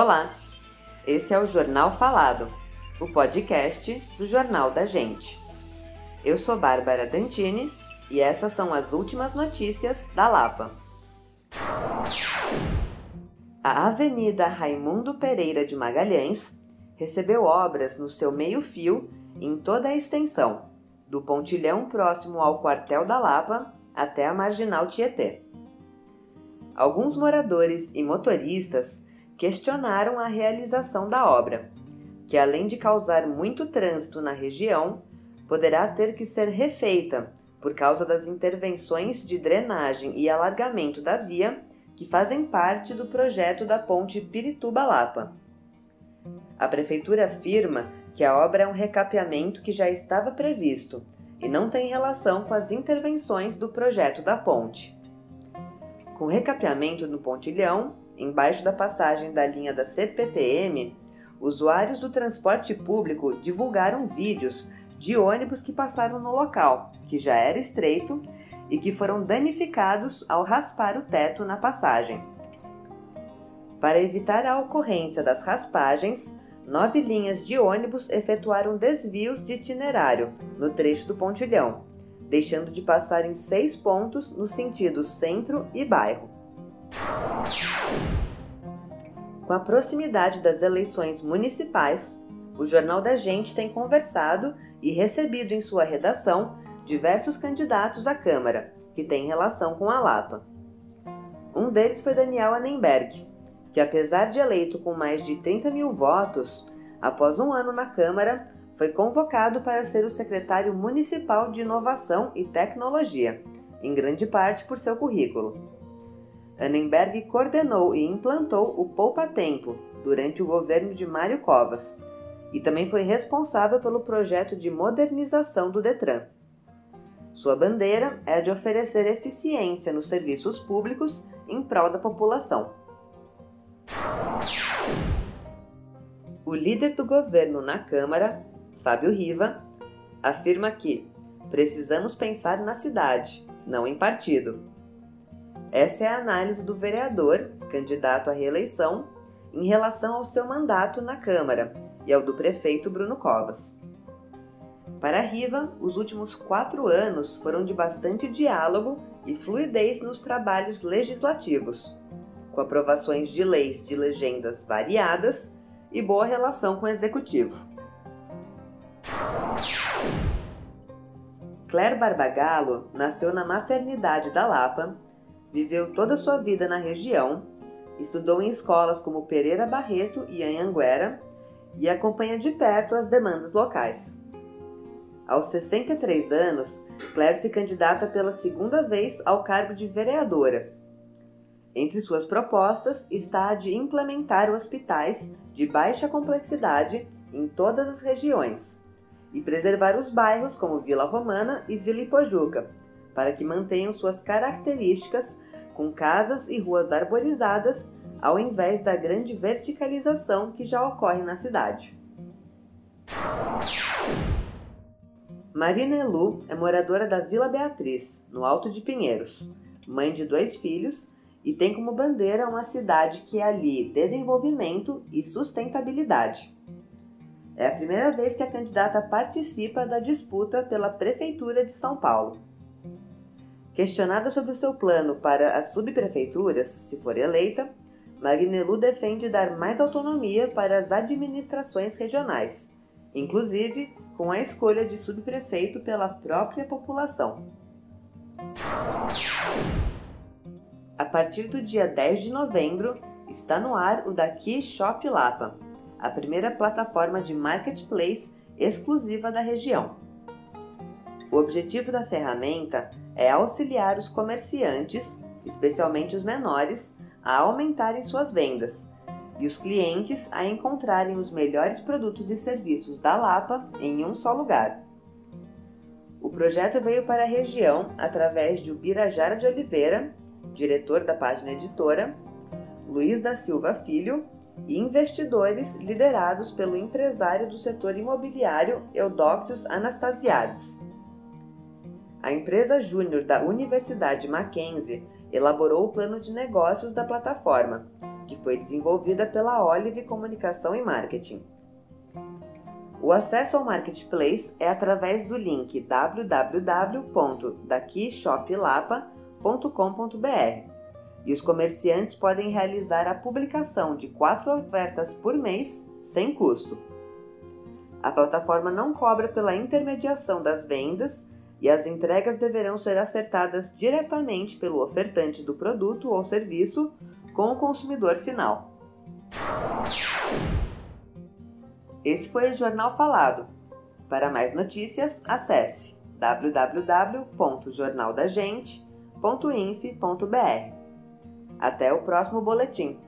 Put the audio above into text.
Olá, esse é o Jornal Falado, o podcast do Jornal da Gente. Eu sou Bárbara Dantini e essas são as últimas notícias da Lapa. A Avenida Raimundo Pereira de Magalhães recebeu obras no seu meio-fio em toda a extensão, do pontilhão próximo ao quartel da Lapa até a marginal Tietê. Alguns moradores e motoristas questionaram a realização da obra, que além de causar muito trânsito na região, poderá ter que ser refeita por causa das intervenções de drenagem e alargamento da via que fazem parte do projeto da ponte Pirituba-Lapa. A prefeitura afirma que a obra é um recapeamento que já estava previsto e não tem relação com as intervenções do projeto da ponte. Com recapeamento no pontilhão, embaixo da passagem da linha da CPTM, usuários do transporte público divulgaram vídeos de ônibus que passaram no local, que já era estreito, e que foram danificados ao raspar o teto na passagem. Para evitar a ocorrência das raspagens, nove linhas de ônibus efetuaram desvios de itinerário no trecho do pontilhão, deixando de passar em seis pontos no sentido centro e bairro. Com a proximidade das eleições municipais, o Jornal da Gente tem conversado e recebido em sua redação diversos candidatos à Câmara que têm relação com a Lapa. Um deles foi Daniel Annenberg, que, apesar de eleito com mais de 30 mil votos, após um ano na Câmara, foi convocado para ser o secretário municipal de Inovação e Tecnologia, em grande parte por seu currículo. Annenberg coordenou e implantou o Poupa Tempo durante o governo de Mário Covas e também foi responsável pelo projeto de modernização do Detran. Sua bandeira é a de oferecer eficiência nos serviços públicos em prol da população. O líder do governo na Câmara, Fábio Riva, afirma que precisamos pensar na cidade, não em partido essa é a análise do vereador, candidato à reeleição, em relação ao seu mandato na Câmara e ao do prefeito Bruno Covas. Para Riva, os últimos quatro anos foram de bastante diálogo e fluidez nos trabalhos legislativos, com aprovações de leis de legendas variadas e boa relação com o executivo. Claire Barbagallo nasceu na maternidade da Lapa Viveu toda a sua vida na região, estudou em escolas como Pereira Barreto e Anhanguera e acompanha de perto as demandas locais. Aos 63 anos, Claire se candidata pela segunda vez ao cargo de vereadora. Entre suas propostas está a de implementar hospitais de baixa complexidade em todas as regiões e preservar os bairros como Vila Romana e Vila Ipojuca, para que mantenham suas características com casas e ruas arborizadas, ao invés da grande verticalização que já ocorre na cidade. Marina Elu é moradora da Vila Beatriz, no Alto de Pinheiros, mãe de dois filhos e tem como bandeira uma cidade que alie desenvolvimento e sustentabilidade. É a primeira vez que a candidata participa da disputa pela Prefeitura de São Paulo. Questionada sobre o seu plano para as subprefeituras, se for eleita, Marinelu defende dar mais autonomia para as administrações regionais, inclusive com a escolha de subprefeito pela própria população. A partir do dia 10 de novembro, está no ar o Daqui Shop Lapa, a primeira plataforma de marketplace exclusiva da região. O objetivo da ferramenta é auxiliar os comerciantes, especialmente os menores, a aumentarem suas vendas e os clientes a encontrarem os melhores produtos e serviços da Lapa em um só lugar. O projeto veio para a região através de Ubirajara de Oliveira, diretor da página editora, Luiz da Silva Filho e investidores liderados pelo empresário do setor imobiliário Eudóxios Anastasiades. A empresa júnior da Universidade Mackenzie elaborou o plano de negócios da plataforma, que foi desenvolvida pela Olive Comunicação e Marketing. O acesso ao marketplace é através do link www.daquishoplapa.com.br e os comerciantes podem realizar a publicação de quatro ofertas por mês sem custo. A plataforma não cobra pela intermediação das vendas e as entregas deverão ser acertadas diretamente pelo ofertante do produto ou serviço com o consumidor final. Esse foi o Jornal Falado. Para mais notícias, acesse www.jornaldagente.inf.br. Até o próximo boletim.